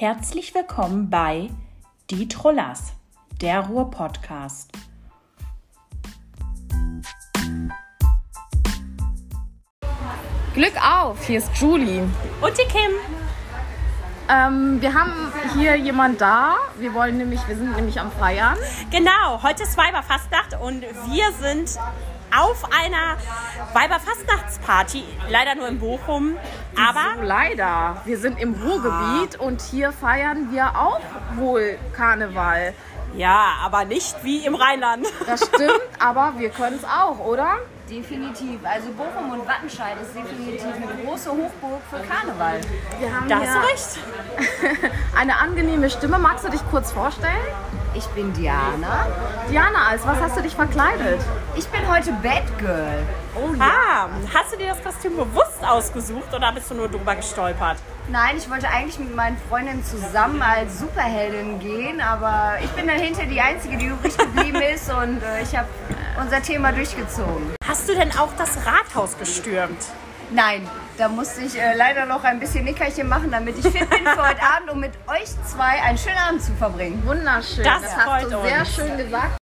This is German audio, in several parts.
Herzlich willkommen bei Die Trollers, der Ruhr-Podcast. Glück auf, hier ist Julie. Und die Kim. Ähm, wir haben hier jemand da. Wir wollen nämlich, wir sind nämlich am Feiern. Genau, heute ist Weiberfastnacht und wir sind auf einer Weiberfastnachtsparty, leider nur in Bochum, aber So, leider. Wir sind im Ruhrgebiet und hier feiern wir auch wohl Karneval. ja, aber nicht wie im Rheinland. Das stimmt, aber wir können es auch, oder? Definitiv. Also Bochum und Wattenscheid ist definitiv eine große Hochburg für Karneval. Wir haben Da hier hast du recht. eine angenehme Stimme. Magst du dich kurz vorstellen? Ich bin Diana. Diana, als was hast du dich verkleidet? Ich bin heute Batgirl. Oh Ah, hast du dir das Kostüm bewusst ausgesucht oder bist du nur drüber gestolpert? Nein, ich wollte eigentlich mit meinen Freundinnen zusammen als Superheldin gehen, aber ich bin dann hinter die Einzige, die übrig geblieben ist und äh, ich habe unser Thema durchgezogen. Hast du denn auch das Rathaus gestürmt? Nein, da musste ich äh, leider noch ein bisschen Nickerchen machen, damit ich fit bin für heute Abend, um mit euch zwei einen schönen Abend zu verbringen. Wunderschön. Das hast freut du sehr uns. schön gesagt.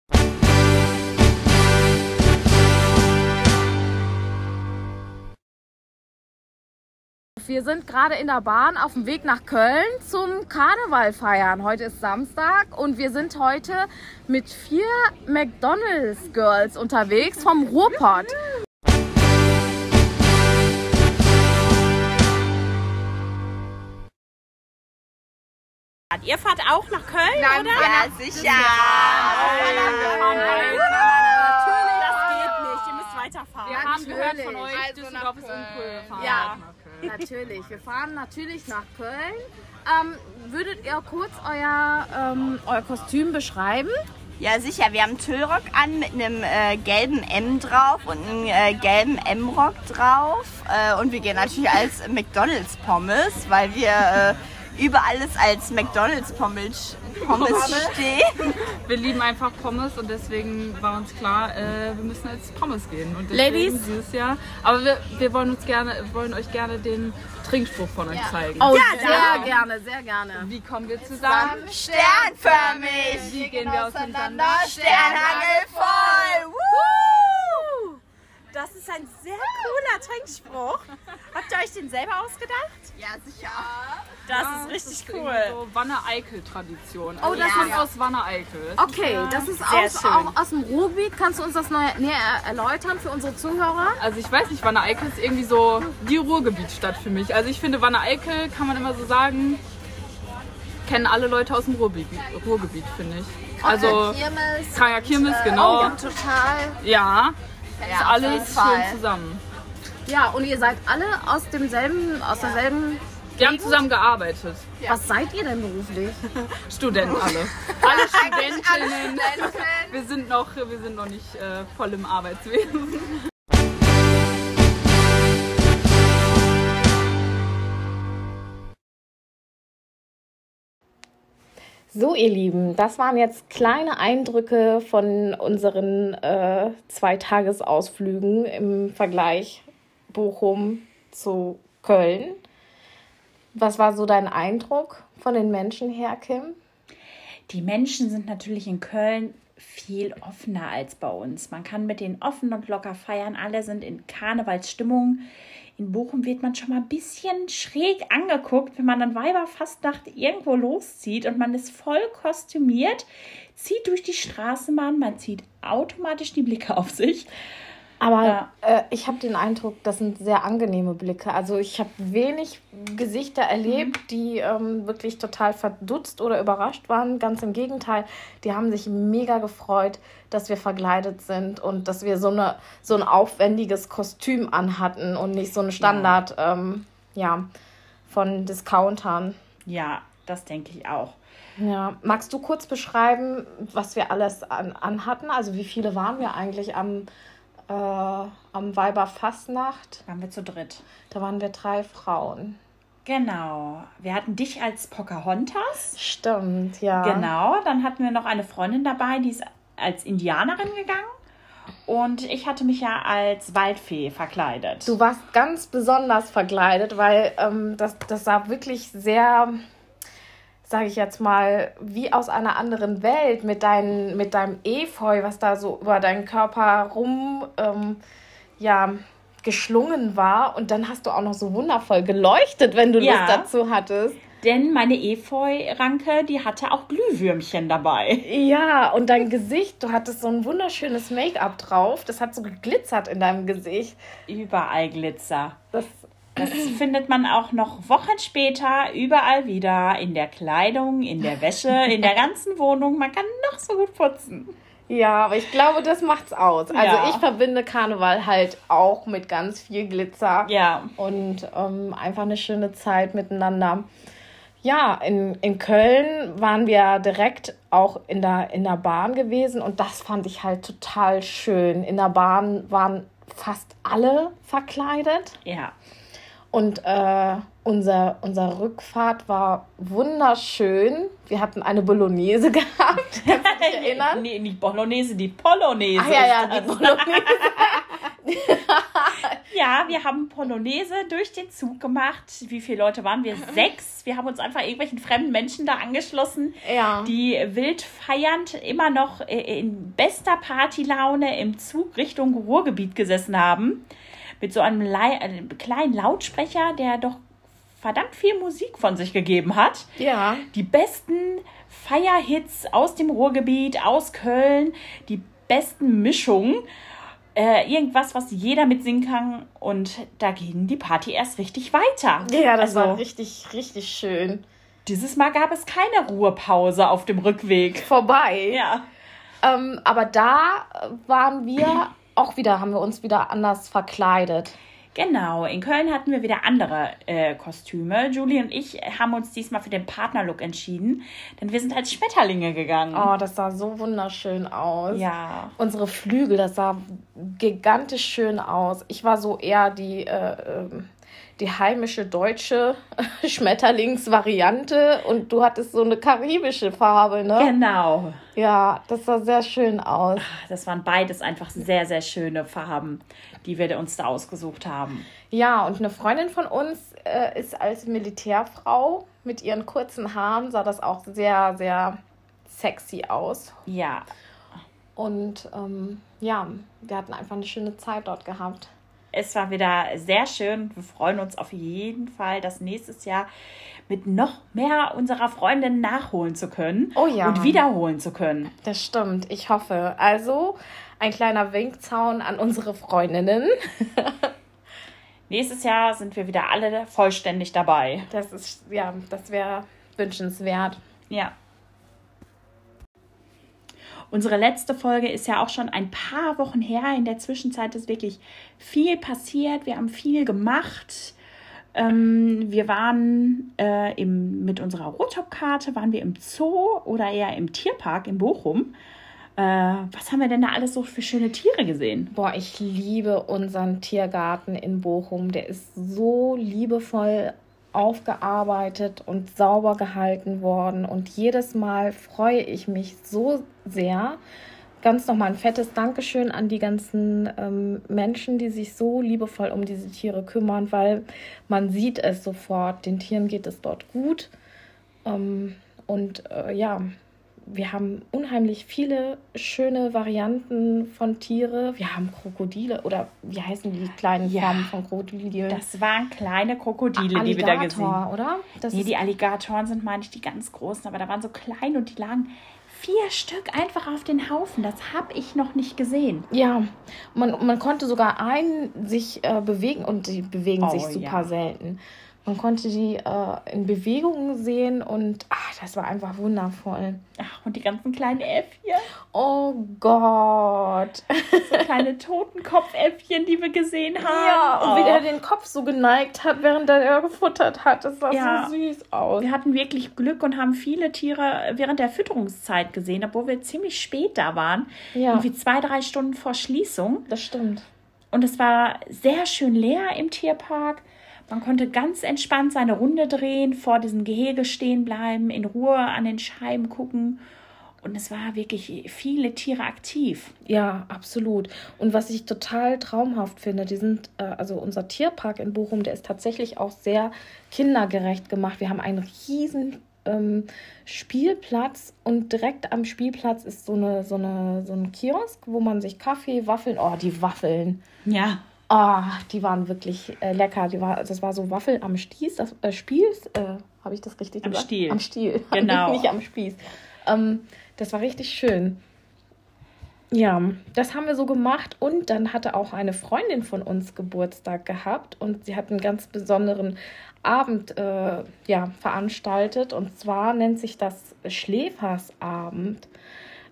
Wir sind gerade in der Bahn auf dem Weg nach Köln zum Karneval feiern. Heute ist Samstag und wir sind heute mit vier McDonald's Girls unterwegs vom Ruhrpott. Ihr fahrt auch nach Köln, oder? Ja, sicher. Das geht nicht, ihr müsst weiterfahren. Ja, haben gehört von euch, Düsseldorf ist uncool. Fahren Ja. Natürlich. Wir fahren natürlich nach Köln. Ähm, würdet ihr kurz euer, ähm, euer Kostüm beschreiben? Ja, sicher. Wir haben einen Tüllrock an mit einem äh, gelben M drauf und einem äh, gelben M-Rock drauf. Äh, und wir gehen natürlich als McDonalds Pommes, weil wir äh, über alles als McDonalds Pommes, Pommes stehen. Wir lieben einfach Pommes und deswegen war uns klar, äh, wir müssen als Pommes gehen. Und Ladies? dieses Jahr. Aber wir, wir wollen uns gerne, wollen euch gerne den Trinkspruch von euch zeigen. Oh, Ja, sehr danke. gerne, sehr gerne. Wie kommen wir zusammen? Sternförmig. Wie gehen wir auseinander? Sternhagel voll. Woo! Das ist ein sehr cooler Trinkspruch. Habt ihr euch den selber ausgedacht? Ja, sicher. Das Ja, ist richtig irgendwie cool. So Wanne-Eickel-Tradition. Oh, das kommt ist- aus Wanne-Eickel. Okay, das ist aus, auch aus dem Ruhrgebiet. Kannst du uns das neu, näher erläutern für unsere Zuhörer? Also ich weiß nicht, Wanne-Eickel ist irgendwie so die Ruhrgebietstadt für mich. Also ich finde Wanne-Eickel, kann man immer so sagen, kennen alle Leute aus dem Ruhrgebiet, Ruhrgebiet finde ich. Also Kirmes. Kaya Kirmes, genau. Oh, total. Ja, Ja, ist alles schön zusammen. Ja, und ihr seid alle aus demselben, aus derselben. Wir haben zusammen gearbeitet. Was seid ihr denn beruflich? Studenten alle. Alle Studentinnen. Wir sind noch, wir sind noch nicht äh, voll im Arbeitswesen. So, ihr Lieben, das waren jetzt kleine Eindrücke von unseren äh, Zweitagesausflügen im Vergleich Bochum zu Köln. Was war so dein Eindruck von den Menschen her, Kim? Die Menschen sind natürlich in Köln viel offener als bei uns. Man kann mit denen offen und locker feiern. Alle sind in Karnevalsstimmung. In Bochum wird man schon mal ein bisschen schräg angeguckt, wenn man dann Weiberfastnacht irgendwo loszieht und man ist voll kostümiert, zieht durch die Straßenbahn, man zieht automatisch die Blicke auf sich. Aber Ja. äh, ich habe den Eindruck, das sind sehr angenehme Blicke. Also ich habe wenig Gesichter erlebt, die ähm, wirklich total verdutzt oder überrascht waren. Ganz im Gegenteil, die haben sich mega gefreut, dass wir verkleidet sind und dass wir so, eine, so ein aufwendiges Kostüm anhatten und nicht so ein Standard ähm, ja, von Discountern. Ja, das denke ich auch. Ja. Magst du kurz beschreiben, was wir alles an, anhatten? Also wie viele waren wir eigentlich am, äh, am Weiberfastnacht? Waren wir zu dritt. Da waren wir drei Frauen. Genau. Wir hatten dich als Pocahontas. Stimmt, ja. Genau. Dann hatten wir noch eine Freundin dabei, die ist als Indianerin gegangen. Und ich hatte mich ja als Waldfee verkleidet. Du warst ganz besonders verkleidet, weil ähm, das, das sah wirklich sehr, sage ich jetzt mal, wie aus einer anderen Welt mit, dein, mit deinem Efeu, was da so über deinen Körper rum ähm, ja, geschlungen war. Und dann hast du auch noch so wundervoll geleuchtet, wenn du Ja. Lust dazu hattest. Denn meine Efeu-Ranke, die hatte auch Glühwürmchen dabei. Ja, und dein Gesicht, du hattest so ein wunderschönes Make-up drauf. Das hat so geglitzert in deinem Gesicht. Überall Glitzer. Das, Das findet man auch noch Wochen später überall wieder. In der Kleidung, in der Wäsche, in der ganzen Wohnung. Man kann noch so gut putzen. ja, aber ich glaube, das macht's aus. Also Ja. ich verbinde Karneval halt auch mit ganz viel Glitzer. Ja. und ähm, einfach eine schöne Zeit miteinander. Ja, in, in Köln waren wir direkt auch in der, in der Bahn gewesen und das fand ich halt total schön. In der Bahn waren fast alle verkleidet Ja. Und äh, unser, unser Rückfahrt war wunderschön. Wir hatten eine Bolognese gehabt. Kannst du dich erinnern? Nee, nicht Bolognese, die Polonaise. Ach ja, ja, die das. Bolognese. Ja, wir haben Polonaise durch den Zug gemacht. Wie viele Leute waren wir? Sechs. Wir haben uns einfach irgendwelchen fremden Menschen da angeschlossen, Ja. die wild feiernd immer noch äh, in bester Partylaune im Zug Richtung Ruhrgebiet gesessen haben. Mit so einem, Lei- einem kleinen Lautsprecher, der doch verdammt viel Musik von sich gegeben hat. Ja. Die besten Feierhits aus dem Ruhrgebiet, aus Köln, die besten Mischungen. Äh, irgendwas, was jeder mitsingen kann. Und da ging die Party erst richtig weiter. Ja, das also, war richtig, richtig schön. Dieses Mal gab es keine Ruhepause auf dem Rückweg. Vorbei. Ja. Ähm, aber da äh, waren wir auch wieder, haben wir uns wieder anders verkleidet. Genau, in Köln hatten wir wieder andere äh, Kostüme. Julie und ich haben uns diesmal für den Partnerlook entschieden, denn wir sind als Schmetterlinge gegangen. Oh, das sah so wunderschön aus. Ja. Unsere Flügel, das sah gigantisch schön aus. Ich war so eher die, äh, ähm, die heimische deutsche Schmetterlingsvariante und du hattest so eine karibische Farbe, ne? Genau. Ja, das sah sehr schön aus. Das waren beides einfach sehr, sehr schöne Farben, die wir uns da ausgesucht haben. Ja, und eine Freundin von uns äh, ist als Militärfrau mit ihren kurzen Haaren, sah das auch sehr, sehr sexy aus. Ja, Und ähm, ja, wir hatten einfach eine schöne Zeit dort gehabt. Es war wieder sehr schön. Wir freuen uns auf jeden Fall, das nächstes Jahr mit noch mehr unserer Freundinnen nachholen zu können Oh ja. und wiederholen zu können. Das stimmt, ich hoffe. Also ein kleiner Winkzaun an unsere Freundinnen. Nächstes Jahr sind wir wieder alle vollständig dabei. Das ist, ja, das wäre wünschenswert. Ja. Unsere letzte Folge ist ja auch schon ein paar Wochen her. In der Zwischenzeit ist wirklich viel passiert. Wir haben viel gemacht. Ähm, wir waren äh, im, mit unserer Rotop-Karte, waren wir im Zoo oder eher im Tierpark in Bochum. Äh, was haben wir denn da alles so für schöne Tiere gesehen? Boah, ich liebe unseren Tiergarten in Bochum. Der ist so liebevoll aufgearbeitet und sauber gehalten worden. Und jedes Mal freue ich mich so sehr. Ganz nochmal ein fettes Dankeschön an die ganzen ähm, Menschen, die sich so liebevoll um diese Tiere kümmern, weil man sieht es sofort. Den Tieren geht es dort gut. Ähm, und äh, ja, wir haben unheimlich viele schöne Varianten von Tiere. Wir haben Krokodile oder wie heißen die kleinen Ja. Formen von Krokodilen? Das waren kleine Krokodile, die wir da gesehen haben. Alligator, oder? Das Nee, die Alligatoren sind, meine ich, die ganz großen, aber da waren so klein und die lagen vier Stück einfach auf den Haufen. Das habe ich noch nicht gesehen. ja, man, man konnte sogar einen sich äh, bewegen und die bewegen Oh, sich super ja. selten. Man konnte die äh, in Bewegung sehen und ach, das war einfach wundervoll. Ach, und die ganzen kleinen Äffchen, Oh Gott. so kleine Totenkopfäffchen, die wir gesehen haben. Ja, und wie Oh. er den Kopf so geneigt hat, während er gefuttert hat. Das sah Ja. so süß aus. Wir hatten wirklich Glück und haben viele Tiere während der Fütterungszeit gesehen, obwohl wir ziemlich spät da waren. Ja. Irgendwie zwei, drei Stunden vor Schließung. Das stimmt. Und es war sehr schön leer im Tierpark. Man konnte ganz entspannt seine Runde drehen, vor diesem Gehege stehen bleiben, in Ruhe an den Scheiben gucken. Und es war wirklich viele Tiere aktiv. Ja, absolut. Und was ich total traumhaft finde, die sind, äh, also unser Tierpark in Bochum, der ist tatsächlich auch sehr kindergerecht gemacht. Wir haben einen riesen ähm, Spielplatz und direkt am Spielplatz ist so, eine, so, eine, so ein Kiosk, wo man sich Kaffee, Waffeln, oh, die Waffeln. Ja. Oh, die waren wirklich äh, lecker. Die war, das war so Waffel am Stieß, das äh, Spieß, äh, habe ich das richtig Am gesagt? Stiel. Am Stiel. Genau. Nicht am Spieß. Ähm, das war richtig schön. Ja, das haben wir so gemacht und dann hatte auch eine Freundin von uns Geburtstag gehabt und sie hat einen ganz besonderen Abend äh, ja, veranstaltet und zwar nennt sich das Schläfersabend.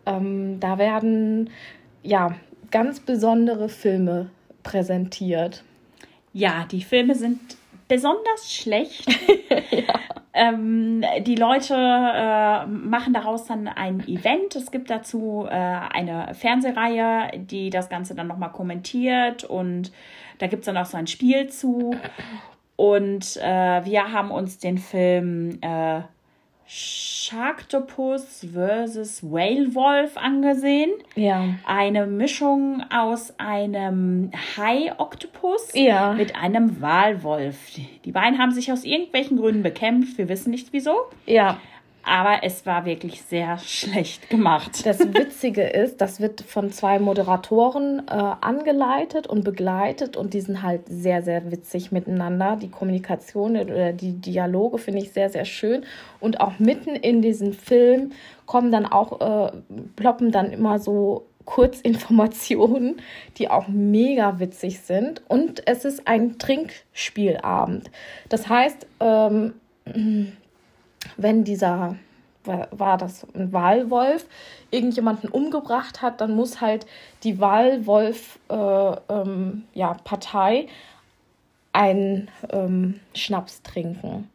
Ähm, da werden ja ganz besondere Filme präsentiert. Ja, die Filme sind besonders schlecht. ähm, die Leute äh, machen daraus dann ein Event. Es gibt dazu äh, eine Fernsehreihe, die das Ganze dann nochmal kommentiert und da gibt es dann auch so ein Spiel zu. Und äh, wir haben uns den Film äh, Sharktopus vs. Whale Wolf angesehen. Ja. Eine Mischung aus einem Hai-Oktopus Ja. mit einem Walwolf. Die beiden haben sich aus irgendwelchen Gründen bekämpft. Wir wissen nicht wieso. Ja, Aber es war wirklich sehr schlecht gemacht. Das Witzige ist, das wird von zwei Moderatoren äh, angeleitet und begleitet und die sind halt sehr, sehr witzig miteinander. Die Kommunikation oder die Dialoge finde ich sehr, sehr schön. Und auch mitten in diesem Film kommen dann auch, äh, ploppen dann immer so Kurzinformationen, die auch mega witzig sind. Und es ist ein Trinkspielabend. Das heißt, ähm, wenn dieser, war, das ein Walwolf, irgendjemanden umgebracht hat, dann muss halt die Walwolf-Partei äh, ähm, ja, Partei einen ähm, Schnaps trinken.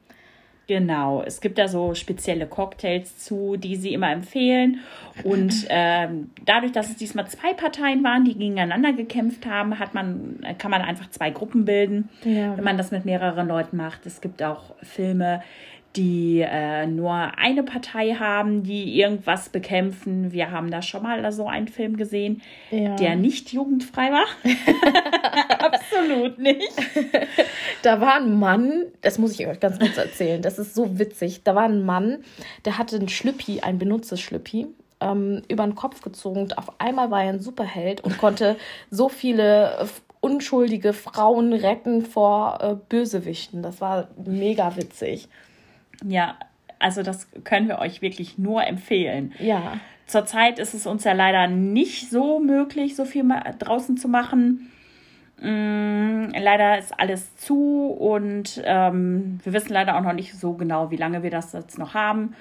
Genau, es gibt da so spezielle Cocktails zu, die sie immer empfehlen. Und ähm, dadurch, dass es diesmal zwei Parteien waren, die gegeneinander gekämpft haben, hat man, kann man einfach zwei Gruppen bilden, Ja. wenn man das mit mehreren Leuten macht. Es gibt auch Filme, die äh, nur eine Partei haben, die irgendwas bekämpfen. Wir haben da schon mal so einen Film gesehen, Ja. der nicht jugendfrei war. Absolut nicht. Da war ein Mann, das muss ich euch ganz kurz erzählen, das ist so witzig. Da war ein Mann, der hatte ein Schlüppi, ein benutztes Schlüppi, ähm, über den Kopf gezogen. Und auf einmal war er ein Superheld und konnte so viele äh, unschuldige Frauen retten vor äh, Bösewichten. Das war mega witzig. Ja, also das können wir euch wirklich nur empfehlen. Ja. Zurzeit ist es uns ja leider nicht so möglich, so viel draußen zu machen. Mm, leider ist alles zu und ähm, wir wissen leider auch noch nicht so genau, wie lange wir das jetzt noch haben.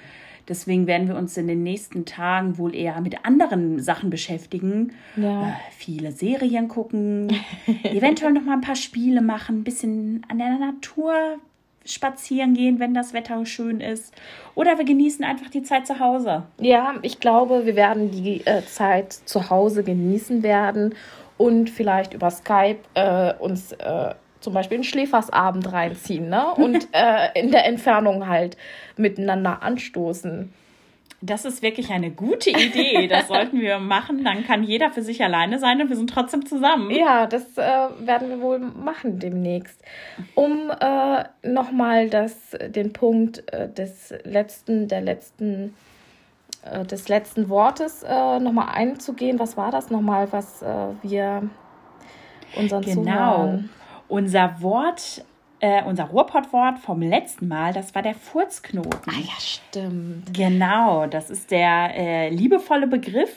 Deswegen werden wir uns in den nächsten Tagen wohl eher mit anderen Sachen beschäftigen. Ja. Äh, viele Serien gucken, eventuell noch mal ein paar Spiele machen, ein bisschen an der Natur spazieren gehen, wenn das Wetter schön ist. Oder wir genießen einfach die Zeit zu Hause. Ja, ich glaube, wir werden die äh, Zeit zu Hause genießen werden und vielleicht über Skype äh, uns äh, zum Beispiel einen Schläfersabend reinziehen ne? und äh, in der Entfernung halt miteinander anstoßen. Das ist wirklich eine gute Idee. Das sollten wir machen. Dann kann jeder für sich alleine sein und wir sind trotzdem zusammen. Ja, das äh, werden wir wohl machen demnächst. Um äh, nochmal das, den Punkt äh, des letzten, der letzten, äh, des letzten Wortes äh, nochmal einzugehen. Was war das nochmal, was äh, wir unseren Genau. Zuhörern... Unser Wort, äh, unser Ruhrpottwort vom letzten Mal, das war der Furzknoten. Ah ja, stimmt. Genau, das ist der äh, liebevolle Begriff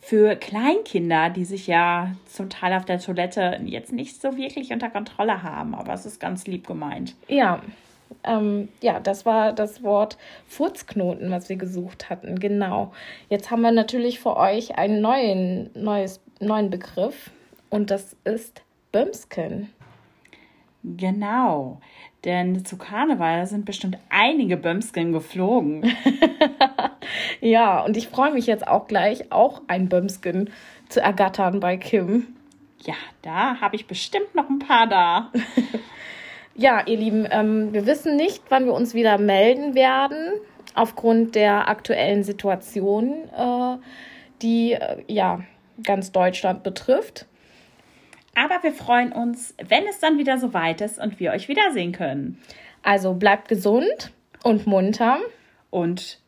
für Kleinkinder, die sich ja zum Teil auf der Toilette jetzt nicht so wirklich unter Kontrolle haben, aber es ist ganz lieb gemeint. Ja, ähm, ja, das war das Wort Furzknoten, was wir gesucht hatten. Genau. Jetzt haben wir natürlich für euch einen neuen, neues, neuen Begriff und das ist Bömsken. Genau, denn zu Karneval sind bestimmt einige Bömsken geflogen. Ja, und ich freue mich jetzt auch gleich, auch ein Bömsken zu ergattern bei Kim. Ja, da habe ich bestimmt noch ein paar da. Ja, ihr Lieben, ähm, wir wissen nicht, wann wir uns wieder melden werden, aufgrund der aktuellen Situation, äh, die äh, ja ganz Deutschland betrifft. Aber wir freuen uns, wenn es dann wieder soweit ist und wir euch wiedersehen können. Also bleibt gesund und munter. und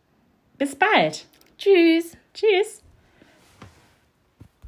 bis bald. Tschüss. Tschüss.